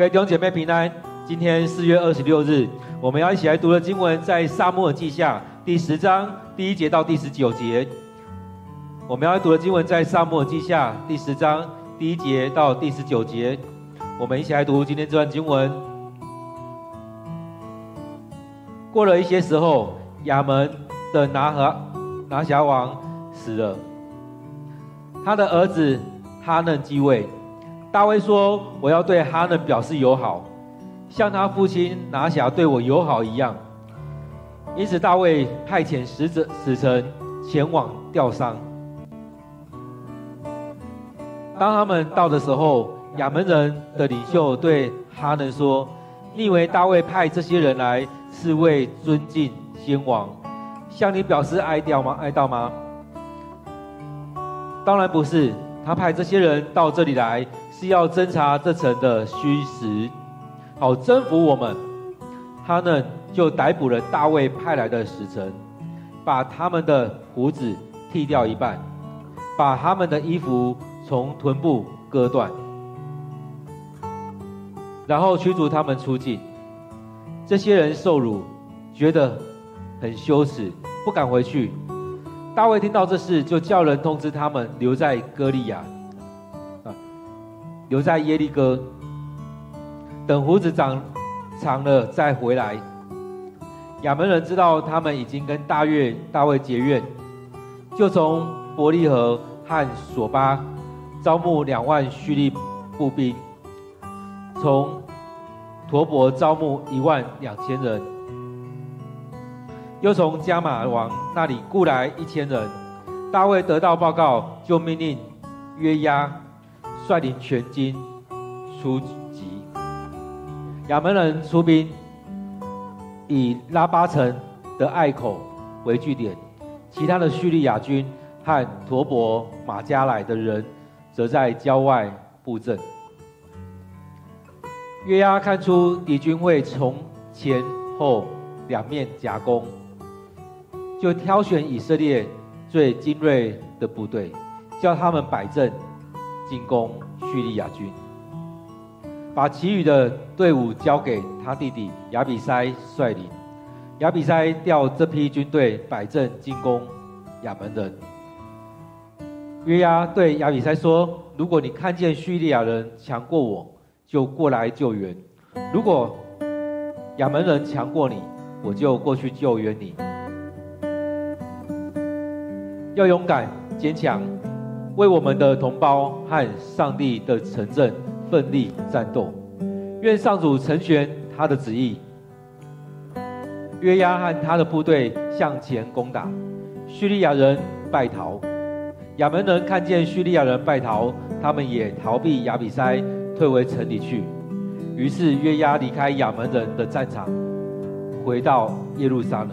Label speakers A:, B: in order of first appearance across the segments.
A: 各位弟兄姐妹平安。今天四月二十六日，我们要一起来读的经文在撒母耳记下第十章第一节。到第十九节。我们要读的经文在撒母耳记下第十章第一节。到第十九节。我们一起来读今天这段经文。过了一些时候，亚门的拿和拿辖王死了，他的儿子哈嫩继位。大卫说：“我要对哈嫩表示友好，像他父亲拿辖对我友好一样。”因此，大卫派遣使者使臣前往吊丧。当他们到的时候，亚门人的领袖对哈嫩说：“你以为大卫派这些人来是为尊敬先王，向你表示哀悼吗？哀悼吗？当然不是，他派这些人到这里来。”是要侦查这城的虚实，好征服我们。他呢，就逮捕了大卫派来的使臣，把他们的胡子剃掉一半，把他们的衣服从臀部割断，然后驱逐他们出境。这些人受辱，觉得很羞耻，不敢回去。大卫听到这事，就叫人通知他们留在歌利亚。留在耶利哥，等胡子长长了再回来。亚门人知道他们已经跟大卫大卫结怨，就从伯利和和索巴招募两万叙利步兵，从陀伯招募一万两千人，又从加玛王那里雇来一千人。大卫得到报告，就命令约押。率领全军出击，亚门人出兵，以拉巴城的隘口为据点，其他的叙利亚军和陀伯马加莱的人则在郊外布阵。约押看出敌军会从前后两面夹攻，就挑选以色列最精锐的部队，叫他们摆阵。进攻叙利亚军，把其余的队伍交给他弟弟亚比塞率领。亚比塞调这批军队摆阵进攻亚门人。约押对亚比塞说：“如果你看见叙利亚人强过我，就过来救援；如果亚门人强过你，我就过去救援你。要勇敢坚强。”为我们的同胞和上帝的城镇奋力战斗，愿上主成全他的旨意。约押和他的部队向前攻打，叙利亚人败逃。亚门人看见叙利亚人败逃，他们也逃避亚比筛，退回城里去。于是约押离开亚门人的战场，回到耶路撒冷。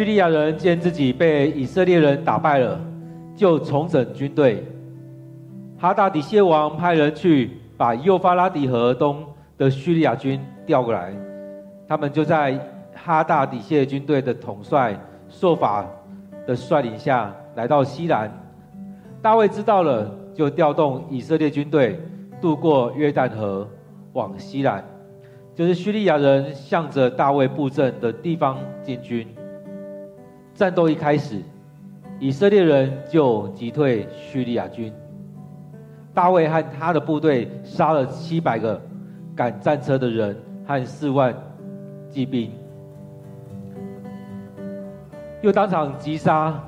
A: 叙利亚人见自己被以色列人打败了，就重整军队。哈大底谢王派人去把幼发拉底河东的叙利亚军调过来，他们就在哈大底谢军队的统帅朔法的率领下来到西兰。大卫知道了，就调动以色列军队渡过约旦河往西兰，就是叙利亚人向着大卫布阵的地方进军。战斗一开始，以色列人就击退叙利亚军。大卫和他的部队杀了七百个赶战车的人和四万骑兵，又当场击杀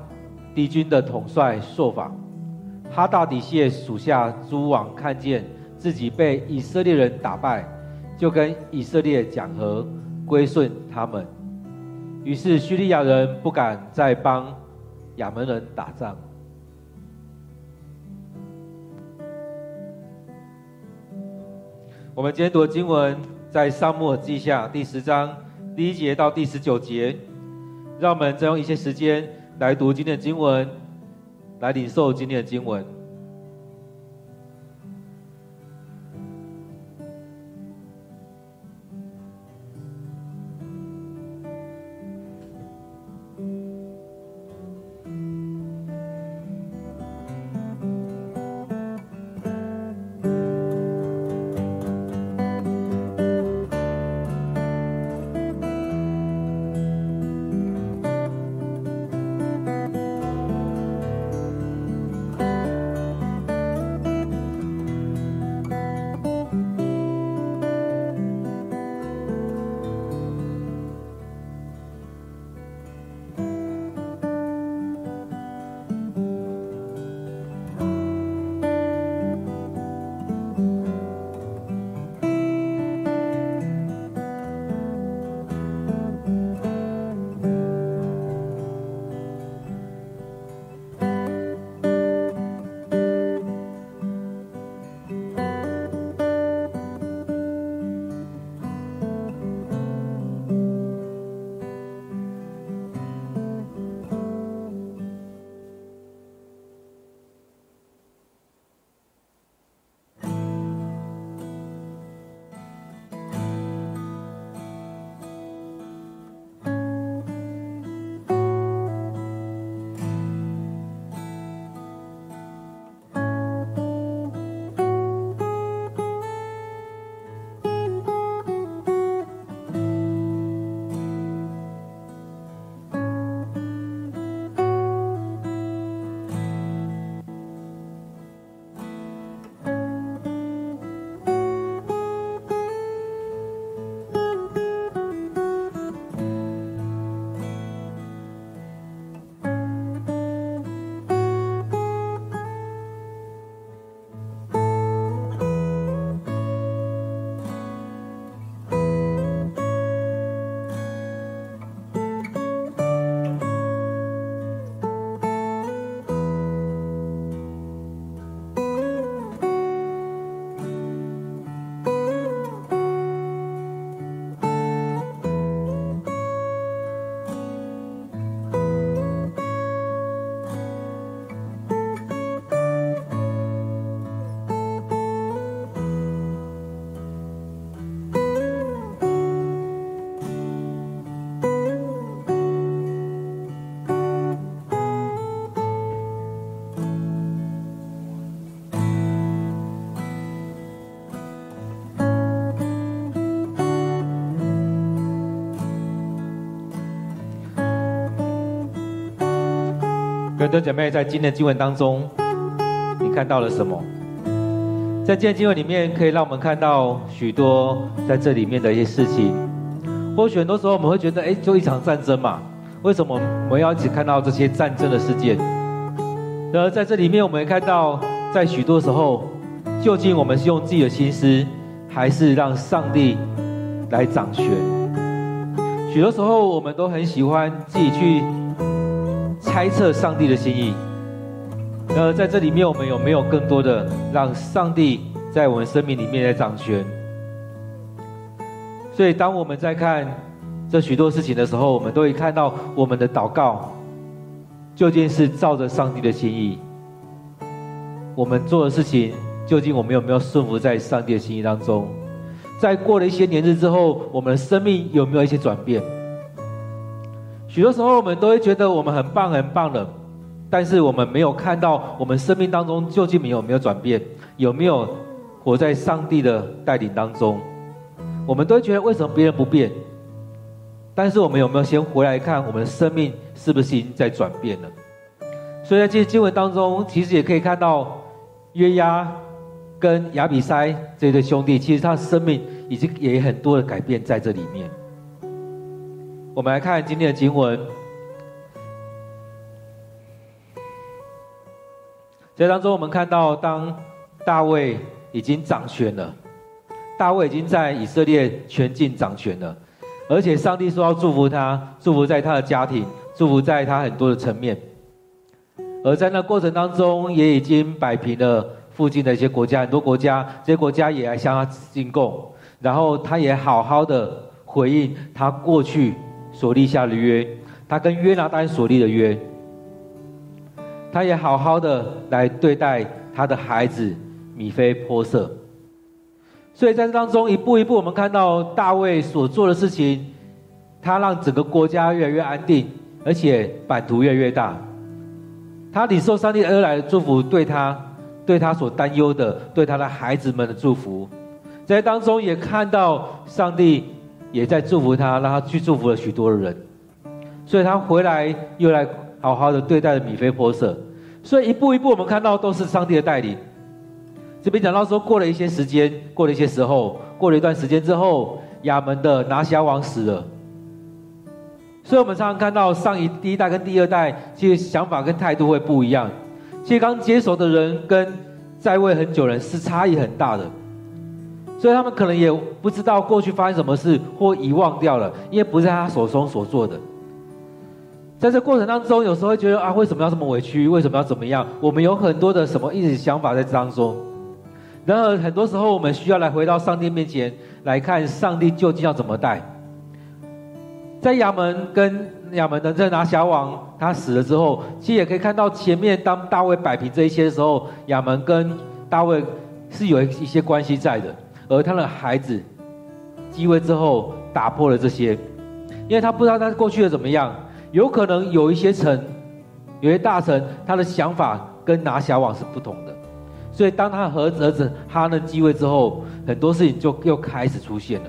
A: 敌军的统帅朔法。哈大底谢属下诸王看见自己被以色列人打败，就跟以色列讲和，归顺他们。于是叙利亚人不敢再帮亚门人打仗。我们今天读的经文在撒母耳记下第十章第一节到第十九节，让我们再用一些时间来读今天的经文，来领受今天的经文。弟兄姐妹，在今天的经文当中，你看到了什么？在今天的经文里面，可以让我们看到许多在这里面的一些事情。或许很多时候我们会觉得，哎，就一场战争嘛，为什么我们要一起看到这些战争的事件？然而在这里面，我们会看到，在许多时候，究竟我们是用自己的心思，还是让上帝来掌权？许多时候，我们都很喜欢自己去猜测上帝的心意。然而在这里面，我们有没有更多的让上帝在我们生命里面来掌权？所以，当我们在看这许多事情的时候，我们都会看到我们的祷告究竟是照着上帝的心意。我们做的事情，究竟我们有没有顺服在上帝的心意当中？在过了一些年日之后，我们的生命有没有一些转变？许多时候，我们都会觉得我们很棒很棒的，但是我们没有看到我们生命当中究竟有没有转变，有没有活在上帝的带领当中？我们都会觉得为什么别人不变？但是我们有没有先回来看我们的生命是不是已经在转变了？所以在这些经文当中，其实也可以看到约押跟亚比筛这对兄弟，其实他的生命已经也很多的改变在这里面。我们来看今天的经文，在当中我们看到，当大卫已经掌权了。大卫已经在以色列全境掌权了，而且上帝说要祝福他，祝福在他的家庭，祝福在他很多的层面。而在那过程当中，也已经摆平了附近的一些国家，很多国家，这些国家也来向他进贡。然后他也好好的回应他过去所立下的约，他跟约拿单所立的约，他也好好的来对待他的孩子米非波色。所以在这当中，一步一步，我们看到大卫所做的事情，他让整个国家越来越安定，而且版图越来越大。他领受上帝而来的祝福，对他，对他所担忧的，对他的孩子们的祝福，在当中也看到上帝也在祝福他，让他去祝福了许多的人。所以他回来又来好好的对待了米非波设。所以一步一步，我们看到都是上帝的带领。这边讲到说，过了一些时间，过了一些时候，过了一段时间之后，亚门的拿辖王死了。所以我们常常看到上一第一代跟第二代，其实想法跟态度会不一样。其实刚接手的人跟在位很久人是差异很大的，所以他们可能也不知道过去发生什么事，或遗忘掉了，因为不是他手中所做的。在这过程当中，有时候会觉得啊，为什么要这么委屈？为什么要怎么样？我们有很多的什么一些想法在当中。然而，很多时候我们需要来回到上帝面前来看，上帝究竟要怎么带。在亚门跟亚门的这拿辖王他死了之后，其实也可以看到前面当大卫摆平这一些的时候，亚门跟大卫是有一些关系在的。而他的孩子继位之后，打破了这些，因为他不知道他过去的怎么样，有可能有一些臣，有些大臣，他的想法跟拿辖王是不同的。所以，当他和儿子哈嫩继位之后，很多事情就又开始出现了。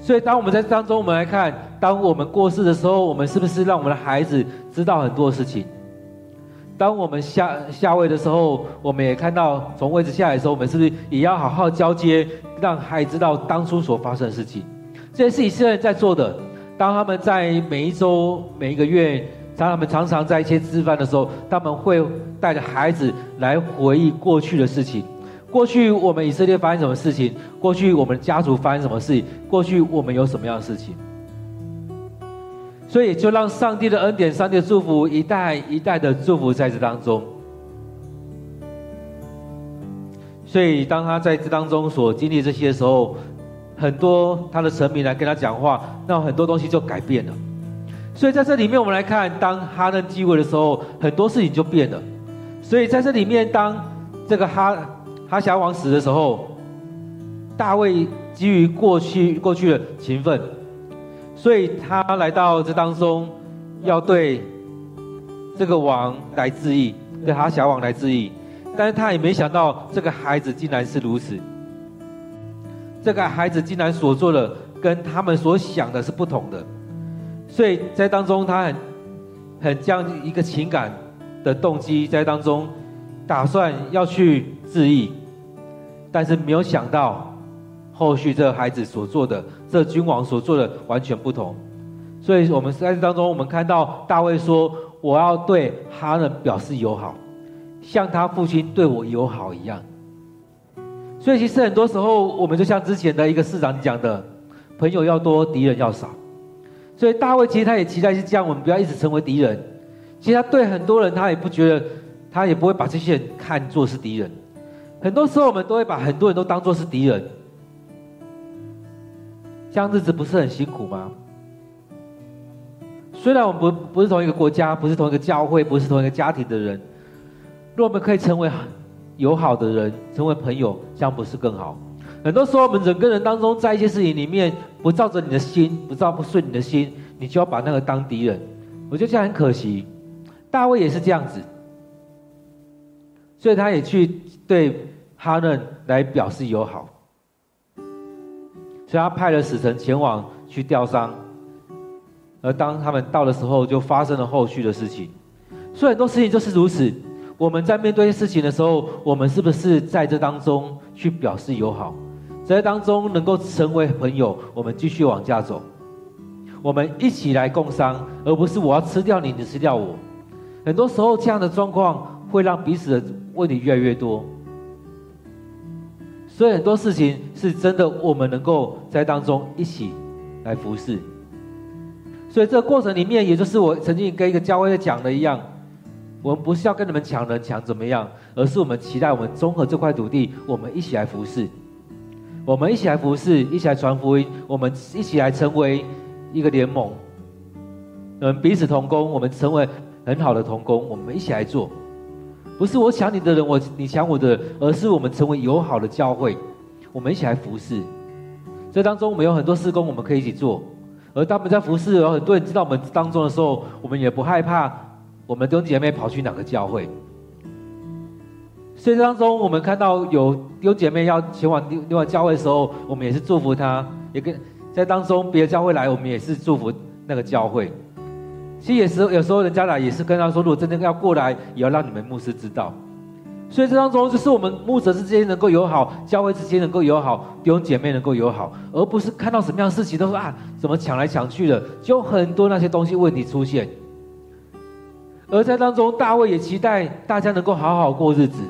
A: 所以，当我们在当中，我们来看，当我们过世的时候，我们是不是让我们的孩子知道很多事情？当我们下下位的时候，我们也看到从位置下来的时候，我们是不是也要好好交接，让孩子知道当初所发生的事情？这些是以色列在做的。当他们在每一周、每一个月。当他们常常在一些吃饭的时候，他们会带着孩子来回忆过去的事情。过去我们以色列发生什么事情？过去我们家族发生什么事情？过去我们有什么样的事情？所以就让上帝的恩典、上帝的祝福一代一代的祝福在这当中。所以当他在这当中所经历这些的时候，很多他的臣民来跟他讲话，那很多东西就改变了。所以在这里面，我们来看，当哈嫩继位的时候，很多事情就变了。所以在这里面，当这个哈哈辖王死的时候，大卫基于过去过去的情分，所以他来到这当中，要对这个王来致意，对他小王来致意。但是他也没想到，这个孩子竟然是如此。这个孩子竟然所做的，跟他们所想的是不同的。所以在当中，他很很这样一个情感的动机在当中，打算要去致意，但是没有想到后续这个孩子所做的，这君王所做的完全不同。所以我们在这当中，我们看到大卫说：“我要对哈嫩表示友好，像他父亲对我友好一样。”所以其实很多时候，我们就像之前的一个市长讲的：“朋友要多，敌人要少。”所以大卫其实他也期待是这样，我们不要一直成为敌人。其实他对很多人，他也不觉得，他也不会把这些人看作是敌人。很多时候，我们都会把很多人都当作是敌人。这样日子不是很辛苦吗？虽然我们不不是同一个国家，不是同一个教会，不是同一个家庭的人，若我们可以成为友好的人，成为朋友，这样不是更好？很多时候，我们人跟人当中，在一些事情里面不照着你的心，不照不顺你的心，你就要把那个当敌人。我觉得这样很可惜。大卫也是这样子，所以他也去对哈嫩来表示友好，所以他派了使臣前往去吊丧。而当他们到的时候，就发生了后续的事情。所以很多事情就是如此。我们在面对事情的时候，我们是不是在这当中去表示友好，在这当中能够成为朋友？我们继续往下走，我们一起来共商，而不是我要吃掉你，你吃掉我。很多时候这样的状况会让彼此的问题越来越多。所以很多事情是真的，我们能够在当中一起来服侍。所以这个过程里面，也就是我曾经跟一个教会讲的一样，我们不是要跟你们抢人抢怎么样，而是我们期待我们综合这块土地，我们一起来服侍，我们一起来服侍，一起来传福音，我们一起来成为一个联盟，我们彼此同工，我们成为很好的同工，我们一起来做，不是我抢你的人，我你抢我的，而是我们成为友好的教会，我们一起来服侍。这当中我们有很多事工，我们可以一起做。而当我们在服侍，有很多人知道我们当中的时候，我们也不害怕。我们弟兄姐妹跑去哪个教会？所以当中，我们看到有弟兄姐妹要前往另另外教会的时候，我们也是祝福他，也跟在当中别的教会来，我们也是祝福那个教会。其实有时候有时候人家来也是跟他说，如果真的要过来，也要让你们牧师知道。所以这当中就是我们牧者之间能够友好，教会之间能够友好，弟兄姐妹能够友好，而不是看到什么样事情都说啊，怎么抢来抢去的，就很多那些东西问题出现。而在当中，大卫也期待大家能够好好过日子，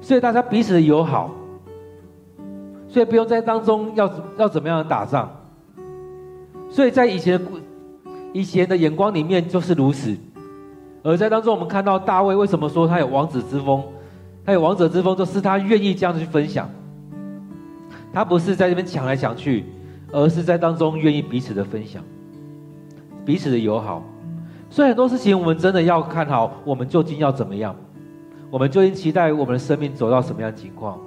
A: 所以大家彼此的友好，所以不用在当中要要怎么样打仗。所以在以前以前的眼光里面就是如此。而在当中，我们看到大卫为什么说他有王子之风？他有王者之风，就是他愿意这样子去分享。他不是在这边抢来抢去，而是在当中愿意彼此的分享，彼此的友好。所以很多事情，我们真的要看好，我们究竟要怎么样？我们究竟期待我们的生命走到什么样的情况？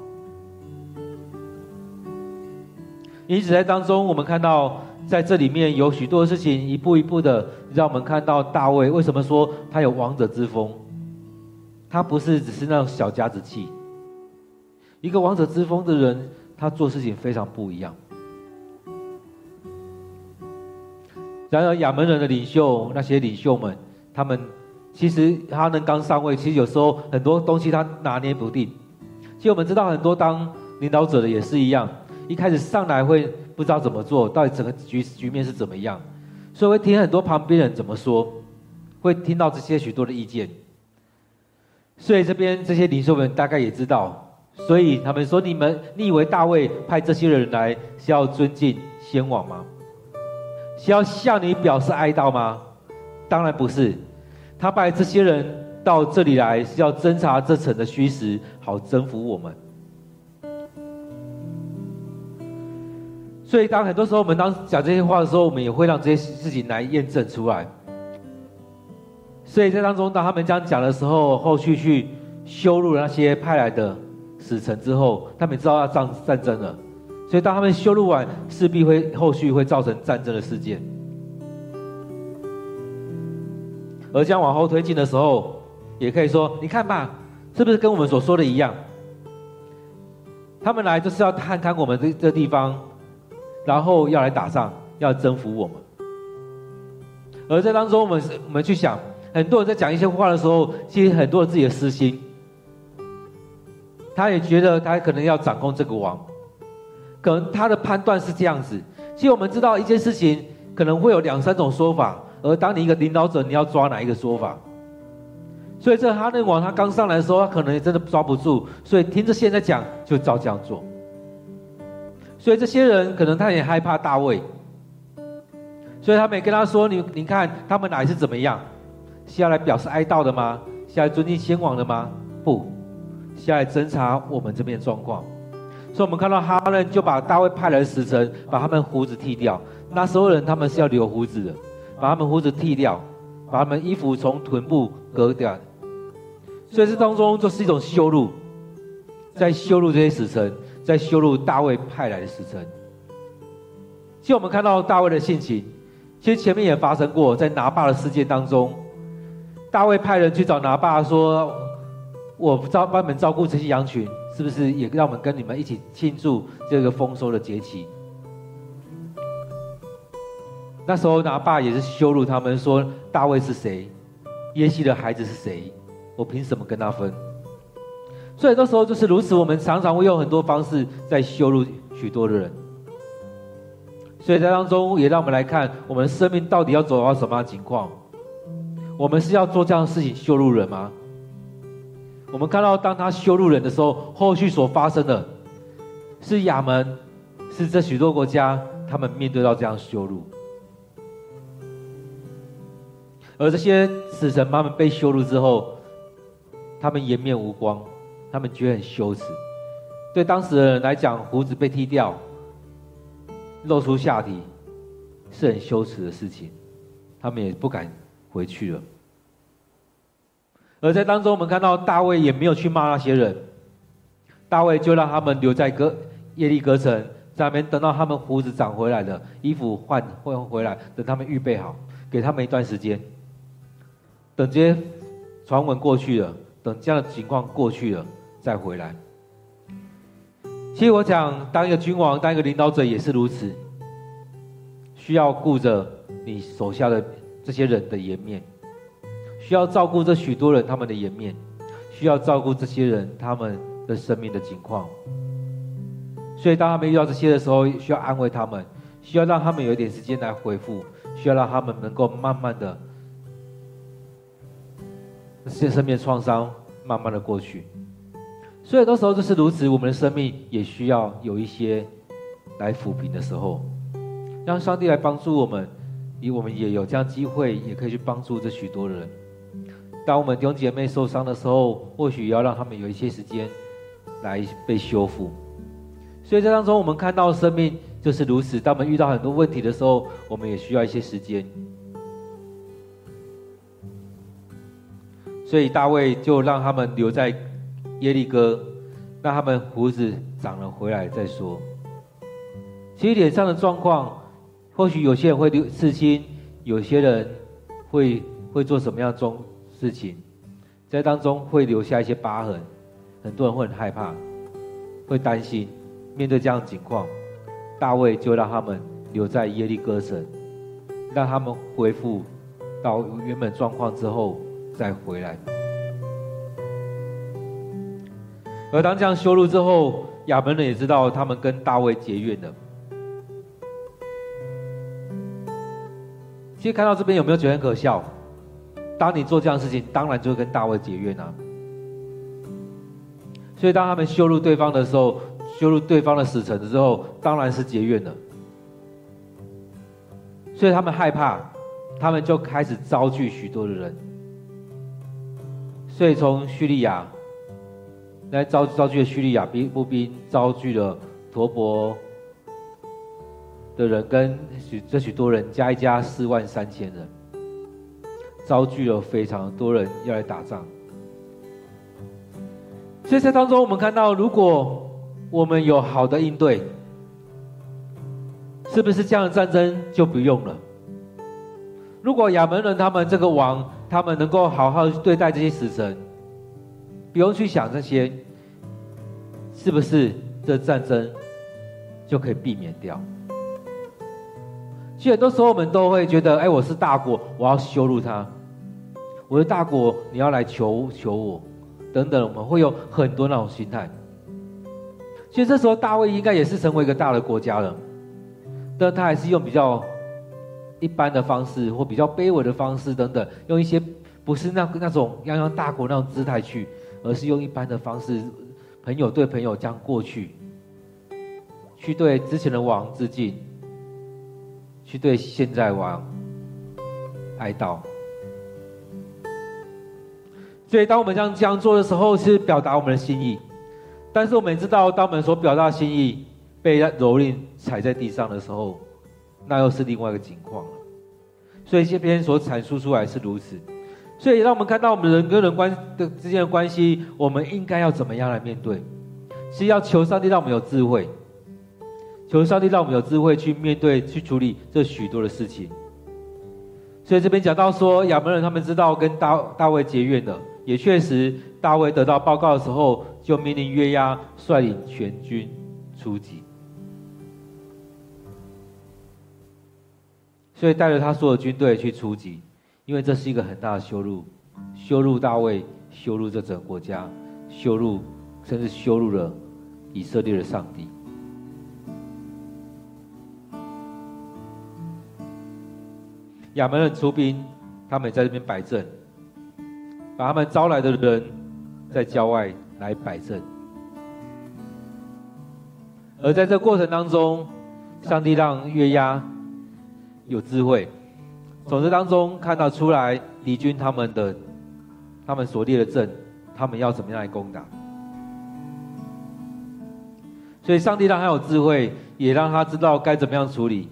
A: 因此，在当中，我们看到在这里面有许多事情，一步一步的让我们看到大卫为什么说他有王者之风。他不是只是那种小家子气，一个王者之风的人，他做事情非常不一样。然而亚门人的领袖，那些领袖们，他们其实他们刚上位，其实有时候很多东西他拿捏不定。其实我们知道很多当领导者的也是一样，一开始上来会不知道怎么做，到底整个局局面是怎么样，所以会听很多旁边人怎么说，会听到这些许多的意见。所以这边这些领袖们大概也知道，所以他们说：“你们，你以为大卫派这些人来是要尊敬先王吗？是要向你表示哀悼吗？当然不是，他派这些人到这里来是要侦查这城的虚实，好征服我们。所以当很多时候我们当讲这些话的时候，我们也会让这些事情来验证出来。”所以在当中，当他们这样讲的时候，后续去羞辱那些派来的使臣之后，他们知道要战战争了。所以当他们羞辱完，势必会后续会造成战争的事件。而这样往后推进的时候，也可以说，你看吧，是不是跟我们所说的一样？他们来就是要探看我们这这地方，然后要来打仗，要征服我们。而在当中，我们我们去想，很多人在讲一些话的时候，其实很多人自己的私心，他也觉得他可能要掌控这个王，可能他的判断是这样子。其实我们知道一件事情可能会有两三种说法，而当你一个领导者，你要抓哪一个说法？所以这哈嫩王他刚上来的时候，他可能也真的抓不住，所以听着现在讲就照这样做。所以这些人可能他也害怕大卫，所以他们也跟他说：“你你看他们来是怎么样？是要来表示哀悼的吗？是来尊敬先王的吗？不，是来侦查我们这边的状况。”所以，我们看到哈嫩就把大卫派来的使臣把他们胡子剃掉。那时候人他们是要留胡子的，把他们胡子剃掉，把他们衣服从臀部割掉。所以这当中就是一种羞辱，在羞辱这些使臣。在羞辱大卫派来的使臣。其实我们看到大卫的性情，其实前面也发生过，在拿八的事件当中，大卫派人去找拿八说：“我不照帮你们照顾这些羊群，是不是也让我们跟你们一起庆祝这个丰收的节期？”那时候拿爸也是羞辱他们说：“大卫是谁？耶西的孩子是谁？我凭什么跟他分？”所以那时候就是如此，我们常常会用很多方式在羞辱许多的人。所以在当中，也让我们来看，我们的生命到底要走到什么样的情况？我们是要做这样的事情羞辱人吗？我们看到，当他羞辱人的时候，后续所发生的，是亚门，是这许多国家，他们面对到这样羞辱，而这些死神他们被羞辱之后，他们颜面无光。他们觉得很羞耻，对当时的人来讲，胡子被剃掉，露出下体，是很羞耻的事情，他们也不敢回去了。而在当中，我们看到大卫也没有去骂那些人，大卫就让他们留在哥耶利哥城，在那边等到他们胡子长回来了，衣服换换回来，等他们预备好，给他们一段时间，等这些传闻过去了，等这样的情况过去了。再回来。其实我讲，当一个君王，当一个领导者也是如此，需要顾着你手下的这些人的颜面，需要照顾这许多人他们的颜面，需要照顾这些人他们的生命的情况。所以当他们遇到这些的时候，需要安慰他们，需要让他们有一点时间来恢复，需要让他们能够慢慢的这些生命创伤慢慢的过去。所以，很多时候就是如此。我们的生命也需要有一些来抚平的时候，让上帝来帮助我们，以我们也有这样机会，也可以去帮助这许多人。当我们弟兄姐妹受伤的时候，或许要让他们有一些时间来被修复。所以在当中，我们看到生命就是如此。当我们遇到很多问题的时候，我们也需要一些时间。所以大卫就让他们留在。耶利哥，让他们胡子长了回来再说。其实脸上的状况，或许有些人会留刺青，有些人会会做什么样的种事情，在当中会留下一些疤痕，很多人会很害怕，会担心。面对这样的情况，大卫就让他们留在耶利哥城，让他们恢复到原本状况之后再回来。而当这样羞辱之后，亚扪人也知道他们跟大卫结怨了。其实看到这边有没有觉得很可笑？当你做这样的事情，当然就会跟大卫结怨啊。所以当他们羞辱对方的时候，羞辱对方的使臣之后，当然是结怨了。所以他们害怕，他们就开始招聚许多的人。所以从叙利亚。来招招聚了叙利亚兵步兵，招聚了陀伯的人，跟许这许多人加一加四万三千人，招聚了非常多人要来打仗。所以在当中，我们看到，如果我们有好的应对，是不是这样的战争就不用了？如果亚扪人他们这个王，他们能够好好对待这些死神。不用去想这些，是不是这战争就可以避免掉？其实很多时候我们都会觉得，哎，我是大国，我要羞辱他。我是大国，你要来求求我，等等，我们会有很多那种心态。其实这时候大卫应该也是成为一个大的国家了，但他还是用比较一般的方式，或比较卑微的方式等等，用一些不是那那种泱泱大国那种姿态去，而是用一般的方式，朋友对朋友这样过去，去对之前的王致敬。去对现在王哀悼，所以当我们这样这样做的时候，是表达我们的心意。但是我们知道，当我们所表达心意被蹂躏踩在地上的时候，那又是另外一个情况了。所以这边所阐述出来是如此，所以让我们看到我们人跟人关的之间的关系，我们应该要怎么样来面对？是要求上帝让我们有智慧。求上帝让我们有智慧去面对、去处理这许多的事情。所以这边讲到说，亚扪人他们知道跟大大卫结怨的，也确实，大卫得到报告的时候，就命令约押率领全军出击。所以带着他所有军队去出击，因为这是一个很大的羞辱，羞辱大卫，羞辱这整个国家，羞辱甚至羞辱了以色列的上帝。亚扪人出兵，他们也在这边摆阵，把他们招来的人在郊外来摆阵。而在这过程当中，上帝让约押有智慧，从这当中看到出来敌军他们的他们所列的阵，他们要怎么样来攻打。所以，上帝让他有智慧，也让他知道该怎么样处理。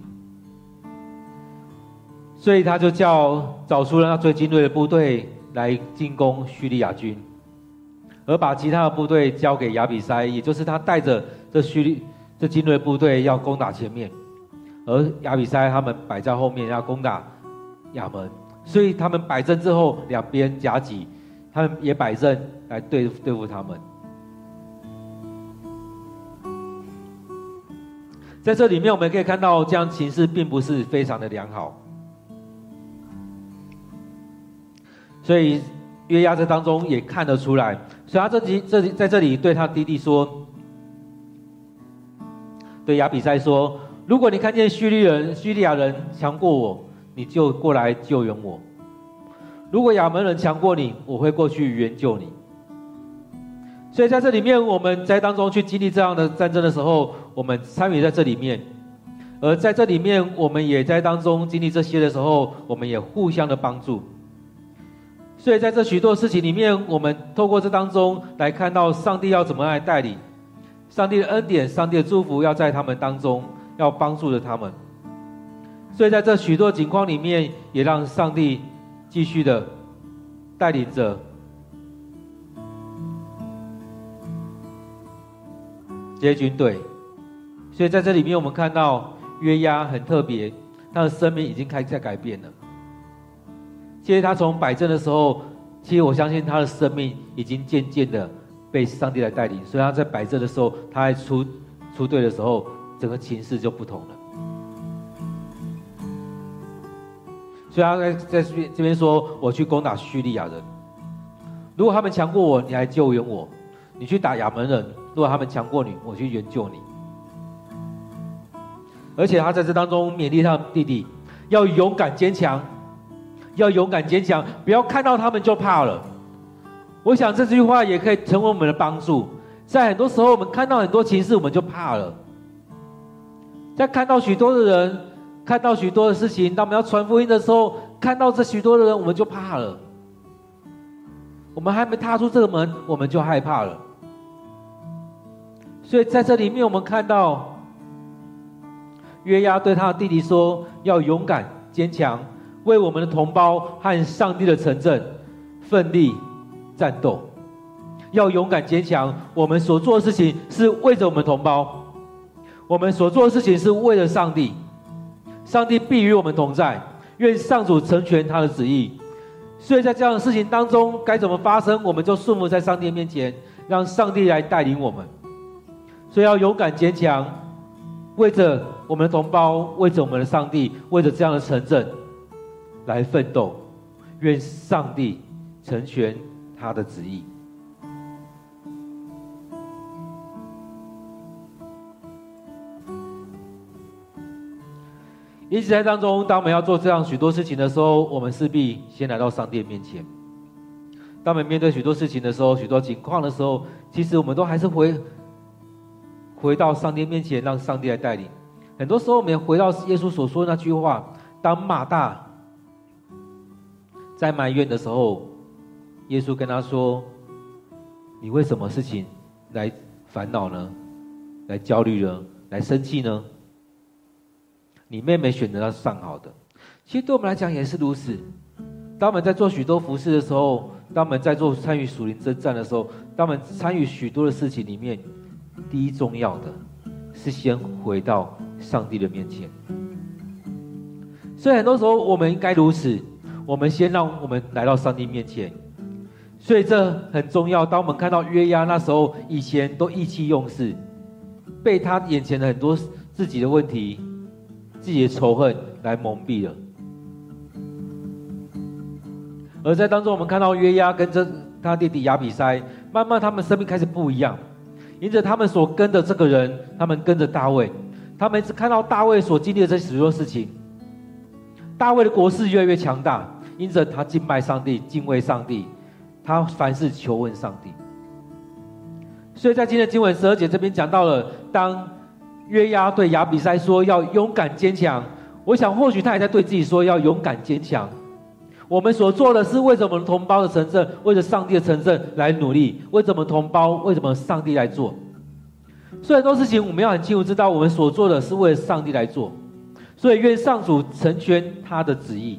A: 所以他就叫找出了那最精锐的部队来进攻叙利亚军，而把其他的部队交给亚比筛，也就是他带着这叙利这精锐部队要攻打前面，而亚比筛他们摆在后面要攻打亚门。所以他们摆阵之后，两边夹击，他们也摆阵来对对付他们。在这里面，我们可以看到，这样情势并不是非常的良好。所以约押在当中也看得出来，所以他这集这里在这里对他弟弟说，对亚比筛说：如果你看见叙利人、叙利亚人强过我，你就过来救援我；如果亚门人强过你，我会过去援救你。所以在这里面，我们在当中去经历这样的战争的时候，我们参与在这里面；而在这里面，我们也在当中经历这些的时候，我们也互相的帮助。所以在这许多事情里面，我们透过这当中来看到上帝要怎么来带领，上帝的恩典、上帝的祝福要在他们当中，要帮助着他们。所以在这许多情况里面，也让上帝继续的带领着这些军队。所以在这里面，我们看到约押很特别，他的生命已经开始在改变了。其实他从摆阵的时候，其实我相信他的生命已经渐渐的被上帝来带领，所以他在摆阵的时候，他还出出队的时候，整个情势就不同了。所以他在在这边说：“我去攻打叙利亚人，如果他们强过我，你来救援我；你去打亚门人，如果他们强过你，我去援救你。”而且他在这当中勉励他弟弟要勇敢坚强。要勇敢坚强，不要看到他们就怕了。我想这句话也可以成为我们的帮助。在很多时候，我们看到很多情势，我们就怕了。在看到许多的人，看到许多的事情，当我们要传福音的时候，看到这许多的人，我们就怕了。我们还没踏出这个门，我们就害怕了。所以在这里面，我们看到约押对他的弟弟说：“要勇敢坚强。”为我们的同胞和上帝的城镇奋力战斗，要勇敢坚强。我们所做的事情是为着我们同胞，我们所做的事情是为了上帝。上帝必与我们同在，愿上主成全他的旨意。所以在这样的事情当中，该怎么发生，我们就顺服在上帝面前，让上帝来带领我们。所以要勇敢坚强，为着我们的同胞，为着我们的上帝，为着这样的城镇来奋斗。愿上帝成全他的旨意。因此，在当中，当我们要做这样许多事情的时候，我们势必先来到上帝面前。当我们面对许多事情的时候，许多情况的时候，其实我们都还是回回到上帝面前，让上帝来带领。很多时候，我们回到耶稣所说的那句话：当马大。在埋怨的时候，耶稣跟他说：“你为什么事情来烦恼呢？来焦虑呢？来生气呢？你妹妹选择了上好的。其实对我们来讲也是如此。当我们在做许多服事的时候，当我们在做参与属灵征战的时候，当我们参与许多的事情里面，第一重要的是先回到上帝的面前。所以很多时候我们应该如此。”我们先让我们来到上帝面前，所以这很重要。当我们看到约押那时候以前都意气用事，被他眼前的很多自己的问题、自己的仇恨来蒙蔽了。而在当中，我们看到约押跟着他弟弟亚比筛，慢慢他们生命开始不一样。因着他们所跟的这个人，他们跟着大卫，他们只看到大卫所经历的这许多事情，大卫的国势越来越强大。因着他敬拜上帝、敬畏上帝，他凡事求问上帝。所以在今天的经文十二节这边讲到了，当约押对亚比筛说要勇敢坚强，我想或许他也在对自己说要勇敢坚强。我们所做的是为着我们同胞的城镇，为着上帝的城镇来努力，为着我们同胞，为什么上帝来做？所以很多事情我们要很清楚知道，我们所做的是为了上帝来做。所以愿上主成全他的旨意。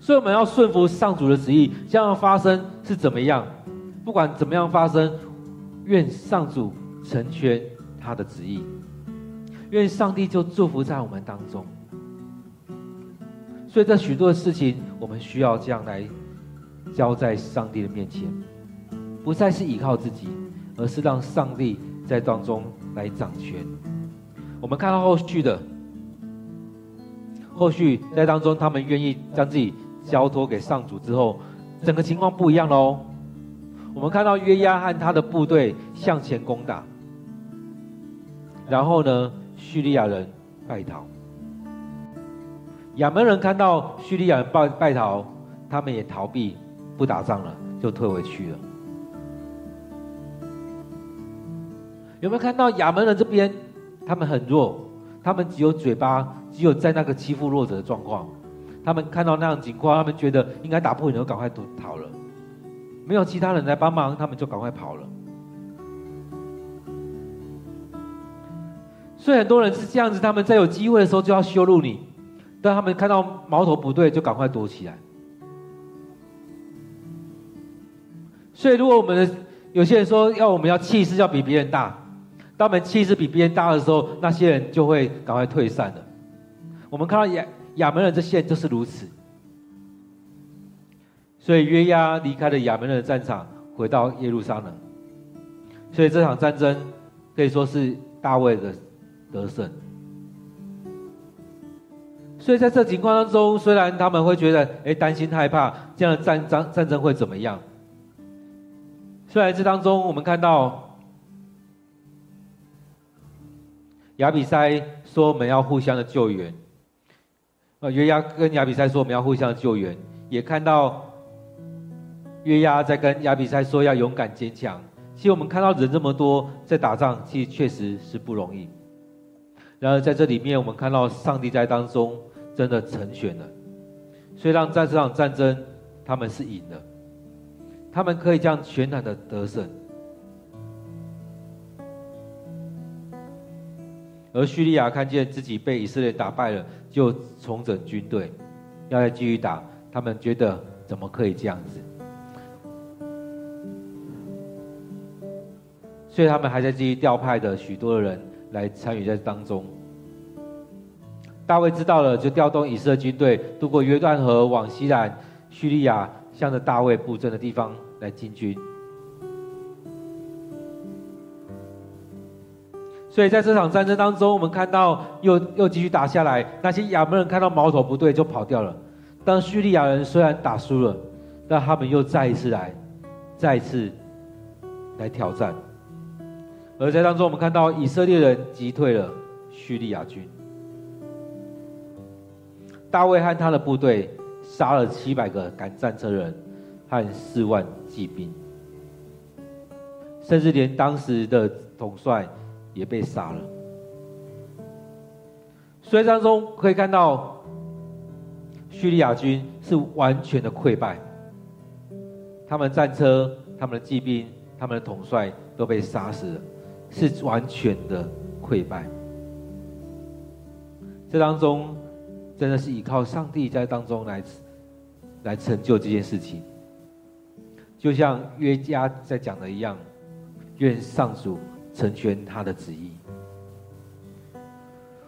A: 所以我们要顺服上主的旨意，将要发生是怎么样？不管怎么样发生，愿上主成全他的旨意，愿上帝就祝福在我们当中。所以这许多的事情，我们需要这样来交在上帝的面前，不再是依靠自己，而是让上帝在当中来掌权。我们看到后续的，后续在当中，他们愿意将自己。交托给上主之后，整个情况不一样喽。我们看到约押和他的部队向前攻打，然后呢，叙利亚人败逃。亚门人看到叙利亚人败败逃，他们也逃避，不打仗了，就退回去了。有没有看到亚门人这边？他们很弱，他们只有嘴巴，只有在那个欺负弱者的状况。他们看到那样情况，他们觉得应该打不赢，就赶快逃逃了。没有其他人来帮忙，他们就赶快跑了。所以很多人是这样子，他们在有机会的时候就要羞辱你，但他们看到矛头不对，就赶快躲起来。所以，如果我们的有些人说要我们要气势要比别人大，当我们气势比别人大的时候，那些人就会赶快退散了。我们看到也。亚门人这线就是如此，所以约押离开了亚门人的战场，回到耶路撒冷。所以这场战争可以说是大卫的得胜。所以在这情况当中，虽然他们会觉得哎担心害怕，这样的战争战争会怎么样？虽然这当中我们看到亚比塞说我们要互相的救援。呃约押跟亚比塞说：“我们要互相救援。”也看到约押在跟亚比塞说：“要勇敢坚强。”其实我们看到人这么多在打仗，其实确实是不容易。然而在这里面，我们看到上帝在当中真的成全了，所以让在这场战争他们是赢了，他们可以这样全然的得胜。而叙利亚看见自己被以色列打败了，就重整军队，要再继续打。他们觉得怎么可以这样子？所以他们还在继续调派的许多的人来参与在当中。大卫知道了，就调动以色列军队渡过约旦河，往西兰叙利亚向着大卫布阵的地方来进军。所以在这场战争当中，我们看到又又继续打下来，那些亚扪人看到矛头不对就跑掉了。当叙利亚人虽然打输了，但他们又再一次来，再一次来挑战。而在当中，我们看到以色列人击退了叙利亚军。大卫和他的部队杀了七百个赶战车人和四万骑兵，甚至连当时的统帅也被杀了。所以当中可以看到，叙利亚军是完全的溃败，他们战车、他们的骑兵、他们的统帅都被杀死了。是完全的溃败。这当中真的是依靠上帝在当中来来成就这件事情，就像约家在讲的一样，愿上主成全他的旨意。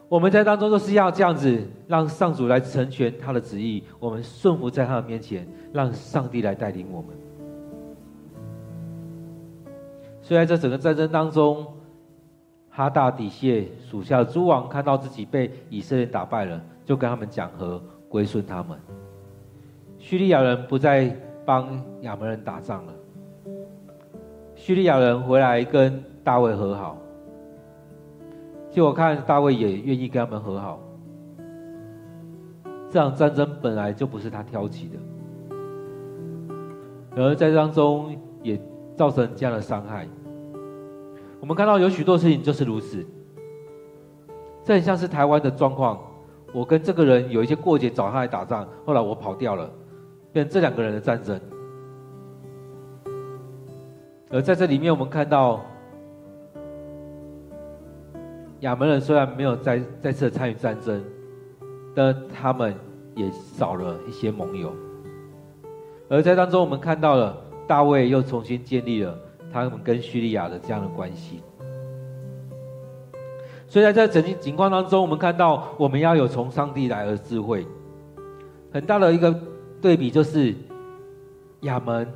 A: 我们在当中都是要这样子，让上主来成全他的旨意，我们顺服在他的面前，让上帝来带领我们。所以在整个战争当中。哈大底谢属下的诸王看到自己被以色列打败了，就跟他们讲和，归顺他们。叙利亚人不再帮亚扪人打仗了。叙利亚人回来跟大卫和好，结果看大卫也愿意跟他们和好。这场战争本来就不是他挑起的，而在当中也造成这样的伤害。我们看到有许多事情就是如此，这很像是台湾的状况。我跟这个人有一些过节，找他来打仗，后来我跑掉了，变这两个人的战争。而在这里面，我们看到亚扪人虽然没有再再次参与战争，但他们也少了一些盟友。而在当中，我们看到了大卫又重新建立了。他们跟叙利亚的这样的关系，所以在这整体情况当中，我们看到我们要有从上帝来的智慧。很大的一个对比就是亚门，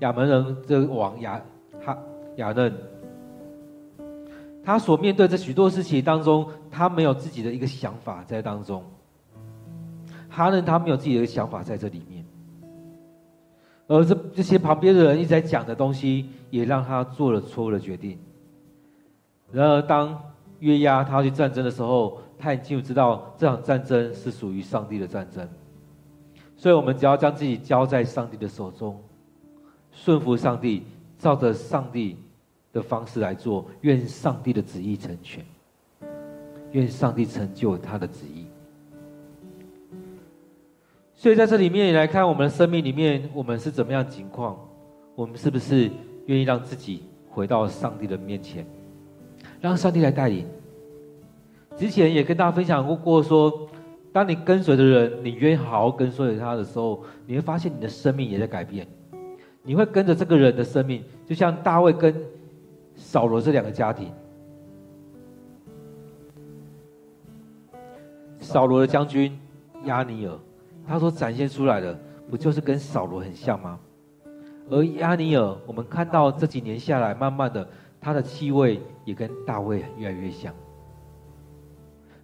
A: 亚门人这个王亚哈亚嫩，他所面对这许多事情当中，他没有自己的一个想法在当中。哈嫩他没有自己的想法在这里面。而这这些旁边的人一直在讲的东西，也让他做了错误的决定。然而，当约押他要去战争的时候，他已经知道这场战争是属于上帝的战争。所以，我们只要将自己交在上帝的手中，顺服上帝，照着上帝的方式来做，愿上帝的旨意成全，愿上帝成就他的旨意。所以在这里面来看我们的生命里面，我们是怎么样情况？我们是不是愿意让自己回到上帝的面前，让上帝来带领？之前也跟大家分享过，过说，当你跟随的人，你愿意好好跟随他的时候，你会发现你的生命也在改变。你会跟着这个人的生命，就像大卫跟扫罗这两个家庭，扫罗的将军亚尼尔。他所展现出来的，不就是跟扫罗很像吗？而亚尼尔，我们看到这几年下来，慢慢的，他的气味也跟大卫越来越像。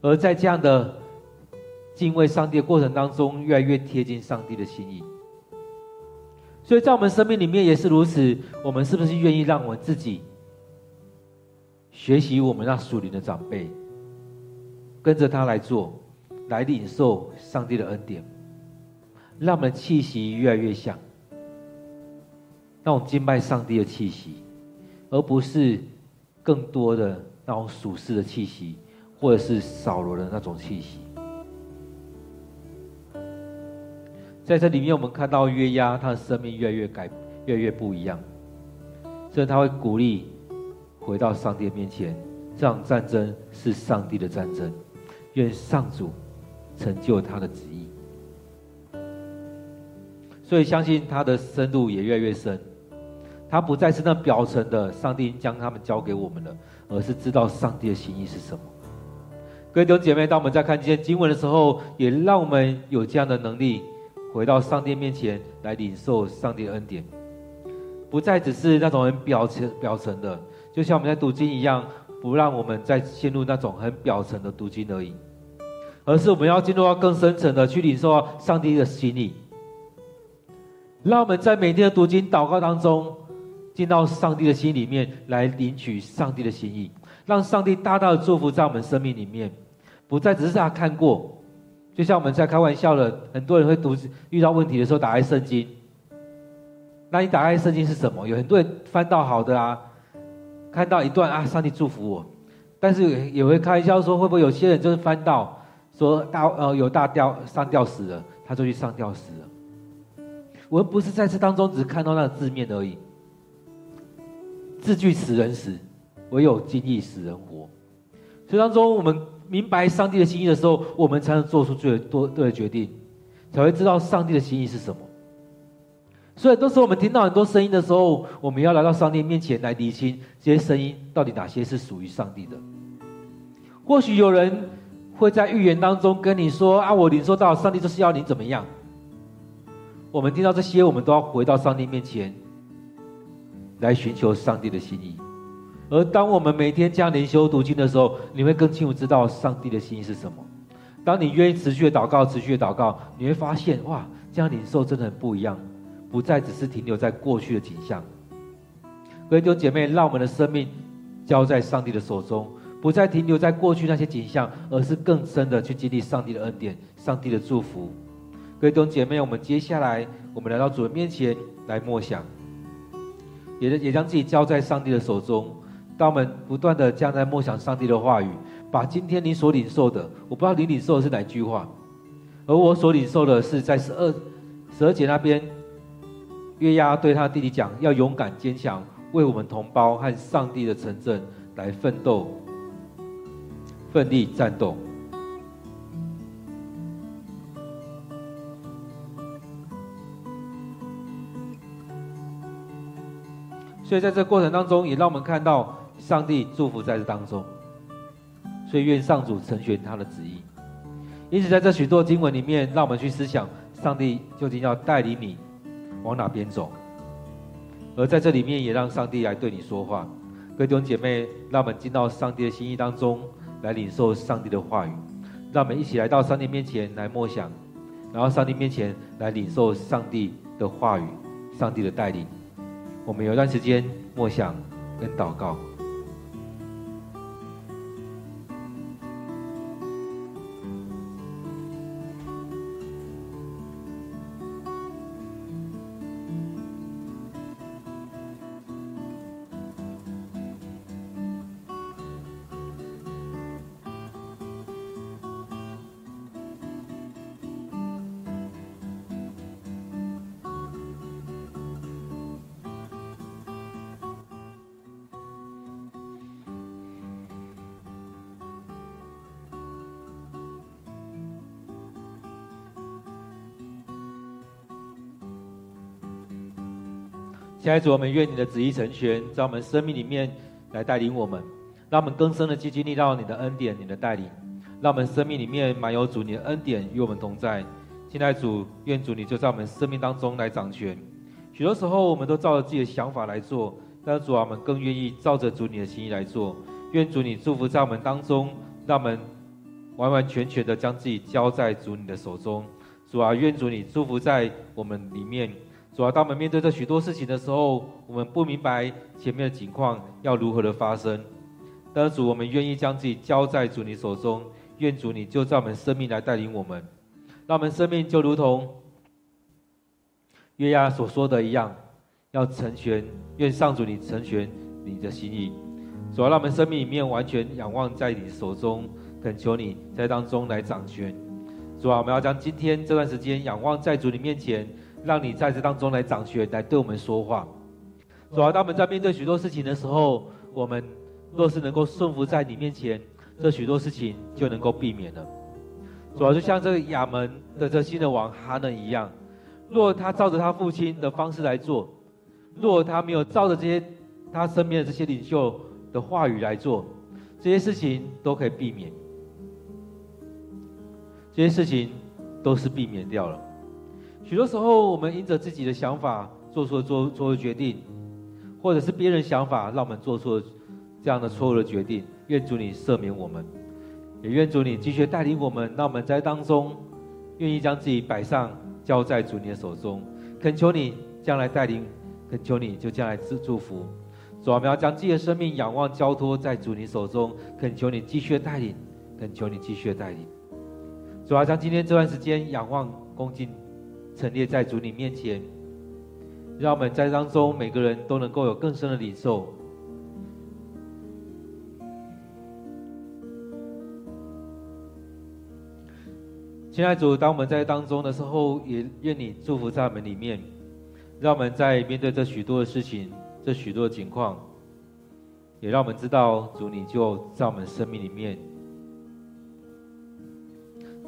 A: 而在这样的敬畏上帝的过程当中，越来越贴近上帝的心意。所以在我们生命里面也是如此，我们是不是愿意让我们自己学习我们那属灵的长辈，跟着他来做，来领受上帝的恩典？让我们的气息越来越像，那种敬拜上帝的气息，而不是更多的那种属世的气息，或者是扫罗的那种气息。在这里面，我们看到约押他的生命越来越改，越来越不一样。所以他会鼓励回到上帝面前，这场战争是上帝的战争，愿上主成就他的旨意。所以相信他的深度也越来越深，他不再是那表层的上帝已经将他们交给我们了，而是知道上帝的心意是什么。各位弟兄姐妹，当我们在看这些经文的时候，也让我们有这样的能力，回到上帝面前来领受上帝的恩典，不再只是那种很表层表层的，就像我们在读经一样，不让我们再陷入那种很表层的读经而已，而是我们要进入到更深层的去领受上帝的心意。让我们在每天的读经祷告当中，进到上帝的心里面来领取上帝的心意，让上帝大大的祝福在我们生命里面，不再只是他看过。就像我们在开玩笑的，很多人会读遇到问题的时候打开圣经。那你打开圣经是什么？有很多人翻到好的啊，看到一段啊，上帝祝福我。但是也会开玩笑说，会不会有些人就是翻到说大呃有大吊上吊死了，他就去上吊死了。我们不是在这当中只看到那个字面而已。字句使人死，唯有经意使人活。所以当中我们明白上帝的心意的时候，我们才能做出最多对的决定，才会知道上帝的心意是什么。所以，都是我们听到很多声音的时候，我们要来到上帝面前来厘清这些声音到底哪些是属于上帝的。或许有人会在预言当中跟你说：“啊，我领受到上帝就是要你怎么样。”我们听到这些，我们都要回到上帝面前来寻求上帝的心意。而当我们每天这样灵修读经的时候，你会更清楚知道上帝的心意是什么。当你愿意持续的祷告、持续的祷告，你会发现，哇，这样领受真的很不一样。不再只是停留在过去的景象，各位弟兄姐妹，让我们的生命交在上帝的手中，不再停留在过去那些景象，而是更深的去经历上帝的恩典、上帝的祝福。各位弟兄姐妹，我们接下来我们来到主的面前来默想，也也将自己交在上帝的手中。当我们不断的这样在默想上帝的话语，把今天你所领受的，我不知道你领受的是哪句话，而我所领受的是在十二十二节那边。约押对他弟弟讲：“要勇敢坚强，为我们同胞和上帝的城镇来奋斗，奋力战斗。”所以在这过程当中，也让我们看到上帝祝福在这当中。所以愿上主成全他的旨意。因此，在这许多经文里面，让我们去思想上帝究竟要带领你。往哪边走？而在这里面，也让上帝来对你说话。各位弟兄姐妹，让我们进到上帝的心意当中，来领受上帝的话语。让我们一起来到上帝面前来默想，然后上帝面前来领受上帝的话语、上帝的带领。我们有一段时间默想跟祷告。现在主，我们愿你的旨意成全，在我们生命里面来带领我们，让我们更深的去经历到你的恩典、你的带领，让我们生命里面满有主你的恩典与我们同在。现在主，愿主你就在我们生命当中来掌权。许多时候我们都照着自己的想法来做，但是主啊，我们更愿意照着主你的心意来做。愿主你祝福在我们当中，让我们完完全全的将自己交在主你的手中。主啊，愿主你祝福在我们里面。主啊，当我们面对这许多事情的时候，我们不明白前面的情况要如何的发生。但是主，我们愿意将自己交在主你手中，愿主你就在我们生命来带领我们，让我们生命就如同月牙所说的一样，要成全。愿上主你成全你的心意。主啊，让我们生命里面完全仰望在你手中，恳求你在当中来掌权。主啊，我们要将今天这段时间仰望在主你面前。让你在这当中来掌权，来对我们说话。主啊，当我们在面对许多事情的时候，我们若是能够顺服在你面前，这许多事情就能够避免了。主要，就像这个亚门的这新的王哈嫩一样，若他照着他父亲的方式来做，若他没有照着这些他身边的这些领袖的话语来做，这些事情都可以避免。这些事情都是避免掉了。许多时候，我们因着自己的想法做出做做决定，或者是别人想法让我们做出这样的错误的决定。愿主你赦免我们，也愿主你继续带领我们。让我们在当中愿意将自己摆上，交在主你的手中。恳求你将来带领，恳求你就将来祝祝福。主啊，我们要将自己的生命仰望交托在主你手中。恳求你继续带领，恳求你继续带领。主啊，将今天这段时间仰望恭敬陈列在主你面前，让我们在当中每个人都能够有更深的领受。亲爱主，当我们在当中的时候，也愿你祝福在我们里面，让我们在面对这许多的事情、这许多的情况，也让我们知道主你就在我们生命里面。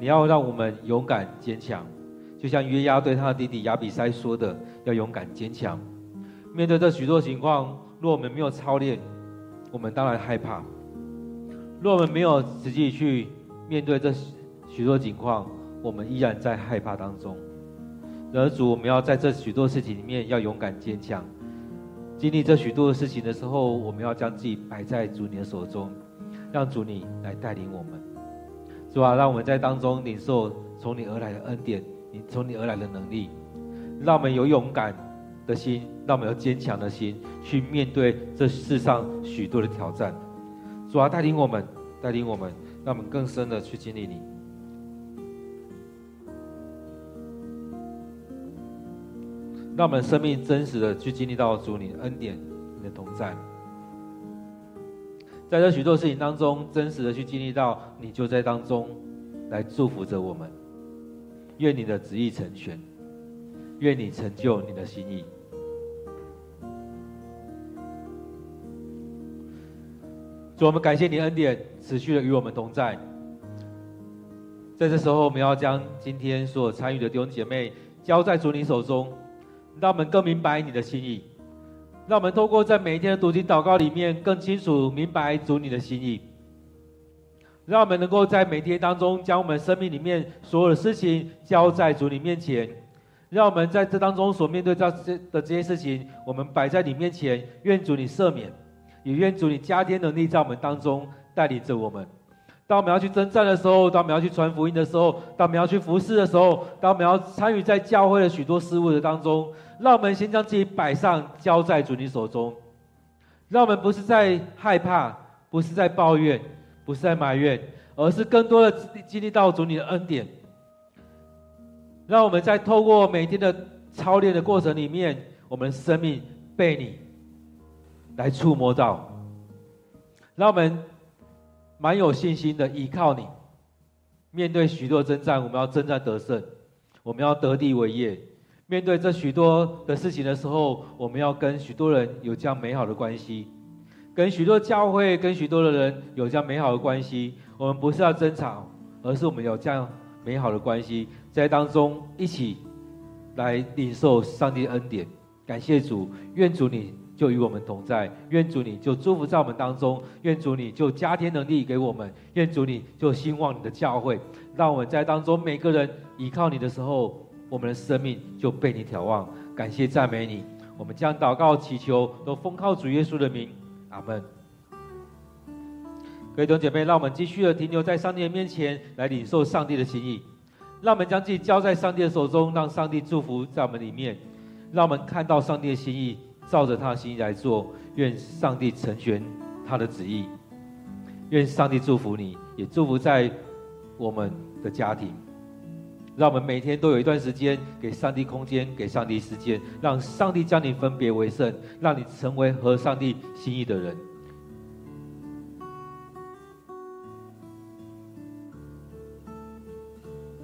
A: 你要让我们勇敢坚强，就像约押对他的弟弟亚比筛说的：“要勇敢坚强。”面对这许多情况，若我们没有操练，我们当然害怕；若我们没有实际去面对这，许多情况，我们依然在害怕当中。而主，我们要在这许多事情里面要勇敢坚强。经历这许多的事情的时候，我们要将自己摆在主你的手中，让主你来带领我们。主啊，让我们在当中领受从你而来的恩典，你从你而来的能力，让我们有勇敢的心，让我们有坚强的心去面对这世上许多的挑战。主啊，带领我们，带领我们，让我们更深的去经历你。让我们生命真实的去经历到主你的恩典、你的同在，在这许多事情当中，真实的去经历到你就在当中来祝福着我们。愿你的旨意成全，愿你成就你的心意。主，我们感谢你恩典持续的与我们同在。在这时候，我们要将今天所有参与的弟兄姐妹交在主你手中。让我们更明白你的心意，让我们透过在每一天的读经祷告里面，更清楚明白主你的心意。让我们能够在每天当中，将我们生命里面所有的事情交在主你面前。让我们在这当中所面对到这的这些事情，我们摆在你面前，愿主你赦免，也愿主你加添能力在我们当中带领着我们。当我们要去征战的时候，当我们要去传福音的时候，当我们要去服侍的时候，当我们要参与在教会的许多事务的当中，让我们先将自己摆上，交在主你手中。让我们不是在害怕，不是在抱怨，不是在埋怨，而是更多的经历到主你的恩典。让我们在透过每天的操练的过程里面，我们生命被你来触摸到。让我们。蛮有信心的，依靠你，面对许多征战，我们要征战得胜，我们要得地为业。面对这许多的事情的时候，我们要跟许多人有这样美好的关系，跟许多教会、跟许多的人有这样美好的关系。我们不是要争吵，而是我们有这样美好的关系，在当中一起来领受上帝恩典。感谢主，愿主你。就与我们同在，愿主你就祝福在我们当中，愿主你就加添能力给我们，愿主你就兴旺你的教会，让我们在当中每个人依靠你的时候，我们的生命就被你眺望。感谢赞美你，我们将祷告祈求都奉靠主耶稣的名，阿门。各位弟兄姐妹，让我们继续的停留在上帝的面前，来领受上帝的心意。让我们将自己交在上帝的手中，让上帝祝福在我们里面，让我们看到上帝的心意。照着他的心意来做，愿上帝成全他的旨意。愿上帝祝福你，也祝福在我们的家庭。让我们每天都有一段时间给上帝空间，给上帝时间，让上帝将你分别为圣，让你成为合上帝心意的人。